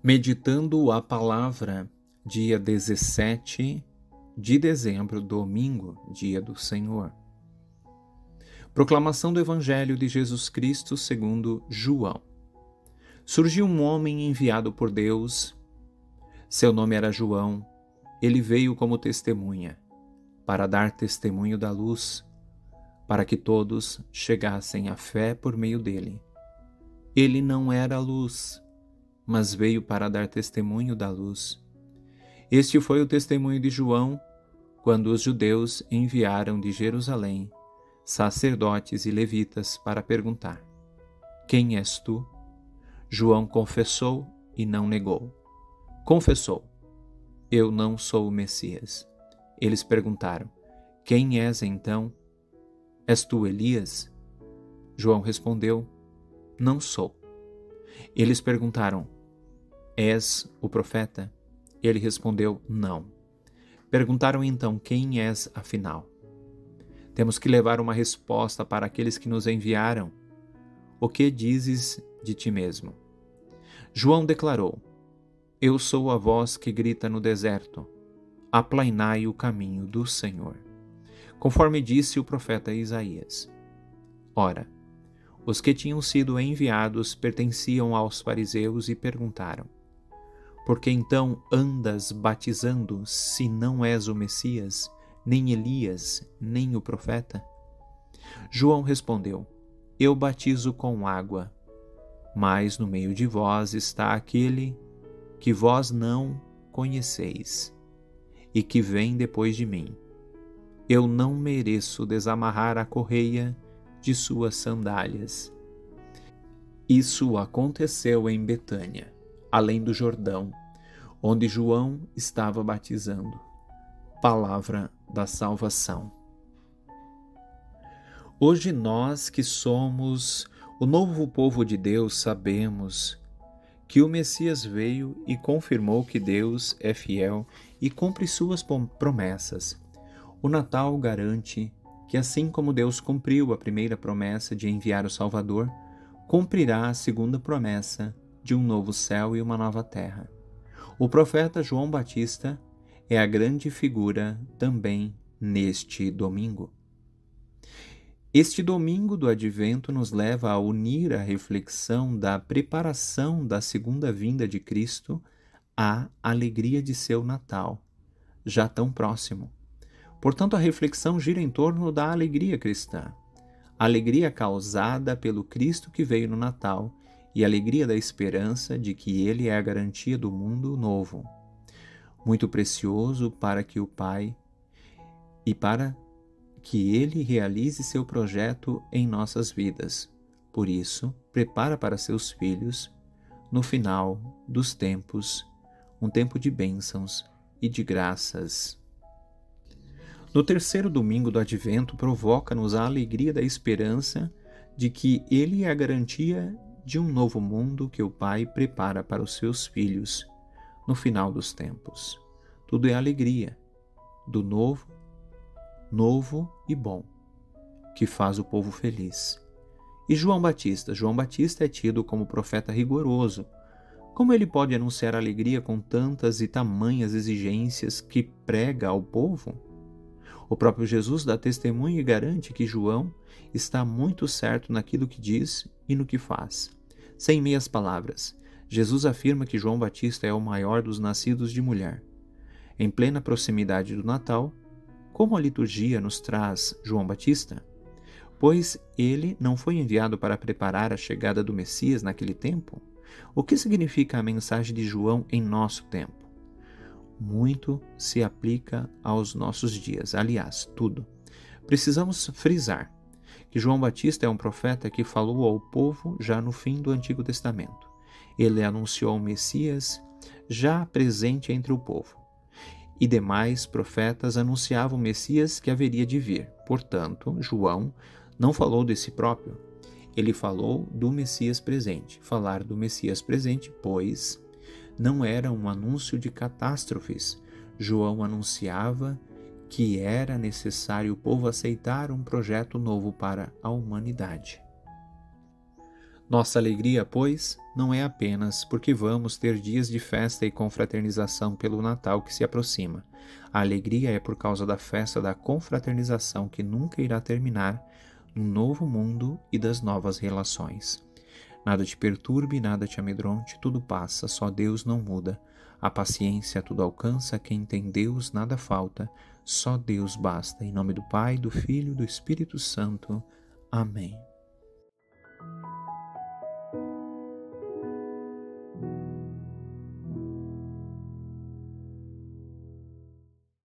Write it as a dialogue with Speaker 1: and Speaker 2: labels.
Speaker 1: Meditando a palavra, dia 17 de dezembro, domingo, dia do Senhor. Proclamação do Evangelho de Jesus Cristo segundo João. Surgiu um homem enviado por Deus. Seu nome era João. Ele veio como testemunha, para dar testemunho da luz, para que todos chegassem à fé por meio dele. Ele não era a luz, mas veio para dar testemunho da luz. Este foi o testemunho de João quando os judeus enviaram de Jerusalém sacerdotes e levitas para perguntar: Quem és tu? João confessou e não negou. Confessou: Eu não sou o Messias. Eles perguntaram: Quem és então? És tu Elias? João respondeu: Não sou. Eles perguntaram: És o profeta? Ele respondeu: Não. Perguntaram então: Quem és afinal? Temos que levar uma resposta para aqueles que nos enviaram. O que dizes de ti mesmo? João declarou: Eu sou a voz que grita no deserto: Aplainai o caminho do Senhor. Conforme disse o profeta Isaías. Ora, os que tinham sido enviados pertenciam aos fariseus e perguntaram: Por que então andas batizando se não és o Messias, nem Elias, nem o profeta? João respondeu: Eu batizo com água, mas no meio de vós está aquele que vós não conheceis e que vem depois de mim. Eu não mereço desamarrar a correia de suas sandálias. Isso aconteceu em Betânia, além do Jordão, onde João estava batizando. Palavra da salvação. Hoje nós que somos o novo povo de Deus sabemos que o Messias veio e confirmou que Deus é fiel e cumpre suas promessas. O Natal garante que, assim como Deus cumpriu a primeira promessa de enviar o Salvador, cumprirá a segunda promessa de um novo céu e uma nova terra. O profeta João Batista é a grande figura também neste domingo. Este domingo do advento nos leva a unir a reflexão da preparação da segunda vinda de Cristo à alegria de seu Natal, já tão próximo. Portanto, a reflexão gira em torno da alegria cristã, alegria causada pelo Cristo que veio no Natal e alegria da esperança de que Ele é a garantia do mundo novo. Muito precioso para que o Pai e para que Ele realize seu projeto em nossas vidas. Por isso, prepara para seus filhos, no final dos tempos, um tempo de bênçãos e de graças. No terceiro domingo do advento, provoca-nos a alegria da esperança de que Ele é a garantia de um novo mundo que o Pai prepara para os seus filhos no final dos tempos. Tudo é alegria do novo, novo e bom, que faz o povo feliz. E João Batista? João Batista é tido como profeta rigoroso. Como ele pode anunciar alegria com tantas e tamanhas exigências que prega ao povo? O próprio Jesus dá testemunho e garante que João está muito certo naquilo que diz e no que faz. Sem meias palavras, Jesus afirma que João Batista é o maior dos nascidos de mulher. Em plena proximidade do Natal, como a liturgia nos traz João Batista? Pois ele não foi enviado para preparar a chegada do Messias naquele tempo? O que significa a mensagem de João em nosso tempo? muito se aplica aos nossos dias. Aliás, tudo. Precisamos frisar que João Batista é um profeta que falou ao povo já no fim do Antigo Testamento. Ele anunciou o Messias já presente entre o povo. E demais profetas anunciavam o Messias que haveria de vir. Portanto, João não falou de si próprio. Ele falou do Messias presente. Falar do Messias presente, pois, não era um anúncio de catástrofes. João anunciava que era necessário o povo aceitar um projeto novo para a humanidade. Nossa alegria, pois, não é apenas porque vamos ter dias de festa e confraternização pelo Natal que se aproxima. A alegria é por causa da festa da confraternização que nunca irá terminar no novo mundo e das novas relações. Nada te perturbe, nada te amedronte, tudo passa, só Deus não muda. A paciência tudo alcança, quem tem Deus nada falta, só Deus basta. Em nome do Pai, do Filho e do Espírito Santo. Amém.